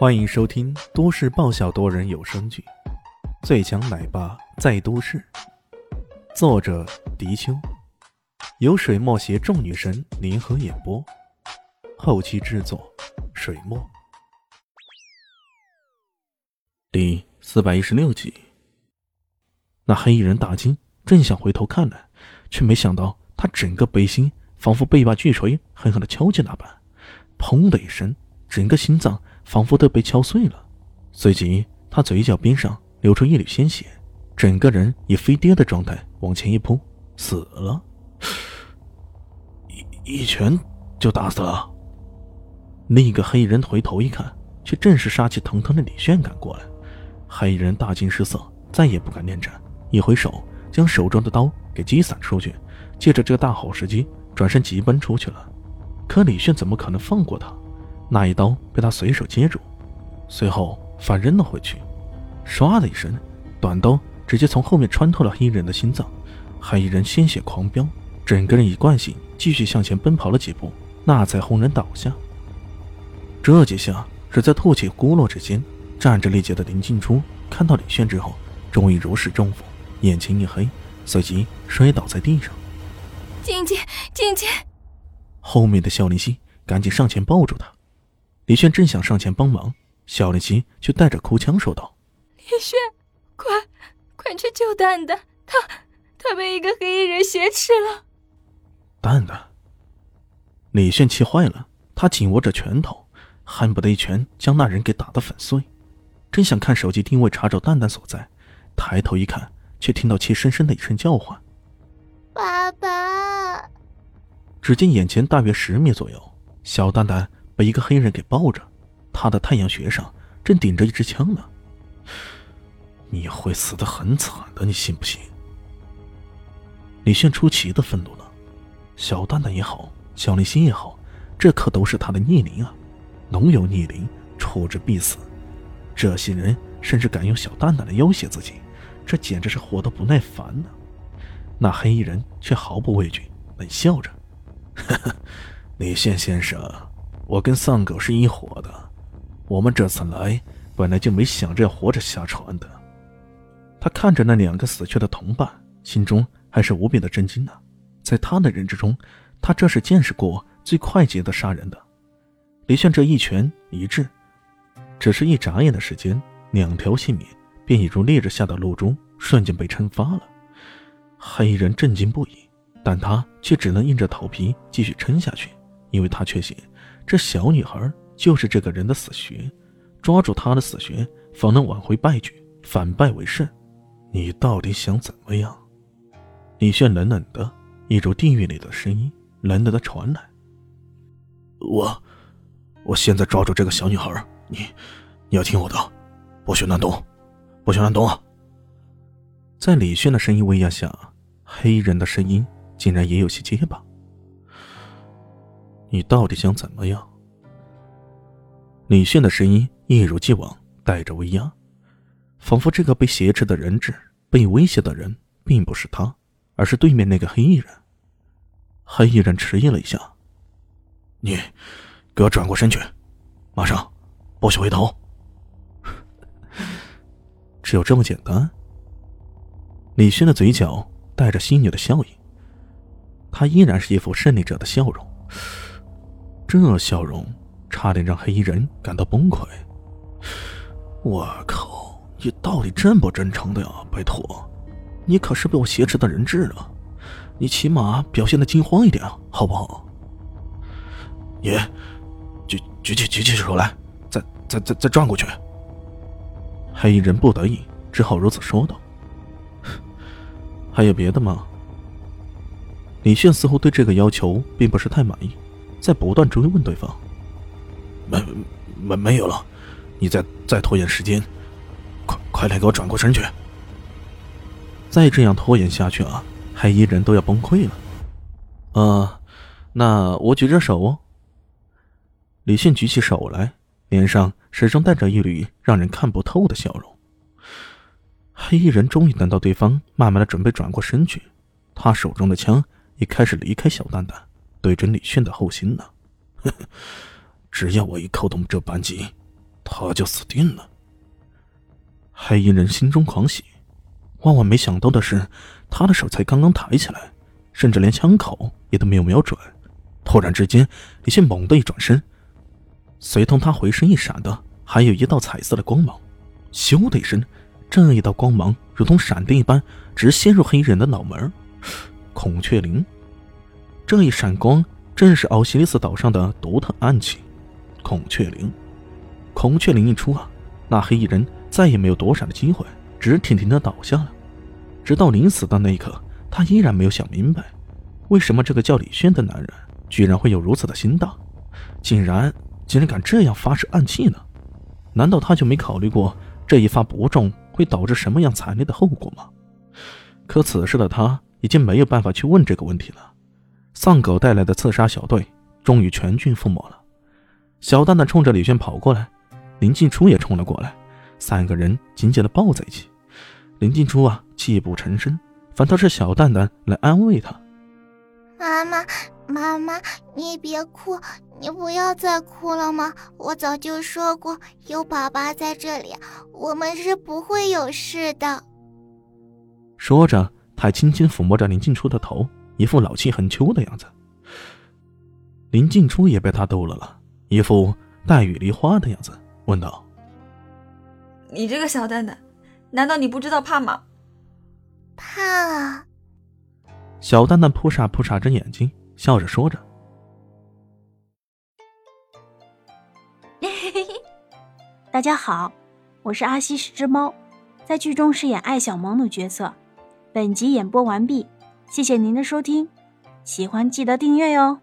欢迎收听都市爆笑多人有声剧《最强奶爸在都市》，作者：迪秋，由水墨携众女神联合演播，后期制作：水墨。第四百一十六集，那黑衣人大惊，正想回头看来，却没想到他整个背心仿佛被一把巨锤狠狠的敲击那般，砰的一声，整个心脏。仿佛都被敲碎了，随即他嘴角边上流出一缕鲜血，整个人以飞跌的状态往前一扑，死了。一一拳就打死了。另一个黑衣人回头一看，却正是杀气腾腾的李炫赶过来。黑衣人大惊失色，再也不敢恋战，一挥手将手中的刀给击散出去，借着这个大好时机转身急奔出去了。可李炫怎么可能放过他？那一刀被他随手接住，随后反扔了回去。唰的一声，短刀直接从后面穿透了黑衣人的心脏，黑衣人鲜血狂飙，整个人以惯性继续向前奔跑了几步，那才轰然倒下。这几下只在吐气咕噜之间，站着力竭的林静初看到李炫之后，终于如释重负，眼前一黑，随即摔倒在地上。静静，静静！后面的肖林熙赶紧上前抱住他。李炫正想上前帮忙，小丽琴却带着哭腔说道：“李炫，快，快去救蛋蛋，他，他被一个黑衣人挟持了。”蛋蛋。李炫气坏了，他紧握着拳头，恨不得一拳将那人给打得粉碎。正想看手机定位查找蛋蛋所在，抬头一看，却听到其深深的一声叫唤：“爸爸！”只见眼前大约十米左右，小蛋蛋。被一个黑人给抱着，他的太阳穴上正顶着一支枪呢。你会死得很惨的，你信不信？李炫出奇的愤怒了。小蛋蛋也好，小林心也好，这可都是他的逆鳞啊！龙有逆鳞，出之必死。这些人甚至敢用小蛋蛋来要挟自己，这简直是活得不耐烦呢。那黑衣人却毫不畏惧，冷笑着：“，李炫先生。”我跟丧狗是一伙的，我们这次来本来就没想着要活着下船的。他看着那两个死去的同伴，心中还是无比的震惊呢。在他的认知中，他这是见识过最快捷的杀人的。李炫这一拳一掷，只是一眨眼的时间，两条性命便已如烈日下的露珠，瞬间被蒸发了。黑衣人震惊不已，但他却只能硬着头皮继续撑下去，因为他确信。这小女孩就是这个人的死穴，抓住她的死穴，方能挽回败局，反败为胜。你到底想怎么样？李炫冷冷的，一如地狱里的声音冷冷的传来。我，我现在抓住这个小女孩，你，你要听我的，不许乱动，不许乱动啊！在李炫的声音威压下，黑人的声音竟然也有些结巴。你到底想怎么样？李炫的声音一如既往带着威压，仿佛这个被挟持的人质、被威胁的人并不是他，而是对面那个黑衣人。黑衣人迟疑了一下：“你给我转过身去，马上，不许回头。”只有这么简单。李轩的嘴角带着戏谑的笑意，他依然是一副胜利者的笑容。这笑容差点让黑衣人感到崩溃。我靠，你到底真不真诚的呀？拜托，你可是被我挟持的人质呢！你起码表现的惊慌一点，好不好？你举举起举起手来，再再再再转过去。黑衣人不得已只好如此说道。还有别的吗？李炫似乎对这个要求并不是太满意。在不断追问对方，没没没有了，你再再拖延时间，快快点给我转过身去！再这样拖延下去啊，黑衣人都要崩溃了。呃，那我举着手哦。李迅举起手来，脸上始终带着一缕让人看不透的笑容。黑衣人终于等到对方慢慢的准备转过身去，他手中的枪也开始离开小蛋蛋。对准李炫的后心呢，只要我一扣动这扳机，他就死定了。黑衣人心中狂喜，万万没想到的是，他的手才刚刚抬起来，甚至连枪口也都没有瞄准，突然之间，李现猛地一转身，随同他回身一闪的，还有一道彩色的光芒，咻的一声，这一道光芒如同闪电一般，直陷入黑衣人的脑门。孔雀翎，这一闪光正是奥西里斯岛上的独特暗器——孔雀翎。孔雀翎一出啊，那黑衣人再也没有躲闪的机会，直挺挺的倒下了。直到临死的那一刻，他依然没有想明白，为什么这个叫李轩的男人居然会有如此的心大，竟然竟然敢这样发射暗器呢？难道他就没考虑过这一发不中会导致什么样惨烈的后果吗？可此时的他已经没有办法去问这个问题了。丧狗带来的刺杀小队终于全军覆没了。小蛋蛋冲着李轩跑过来。林静初也冲了过来，三个人紧紧的抱在一起。林静初啊，泣不成声，反倒是小蛋蛋来安慰他：“妈妈，妈妈，你别哭，你不要再哭了吗？我早就说过，有爸爸在这里，我们是不会有事的。”说着，他还轻轻抚摸着林静初的头，一副老气横秋的样子。林静初也被他逗乐了，一副带雨梨花的样子。问道：“你这个小蛋蛋，难道你不知道怕吗？”怕啊！小蛋蛋扑闪扑闪着眼睛，笑着说着：“大家好，我是阿西是只猫，在剧中饰演艾小萌的角色。本集演播完毕，谢谢您的收听，喜欢记得订阅哟。”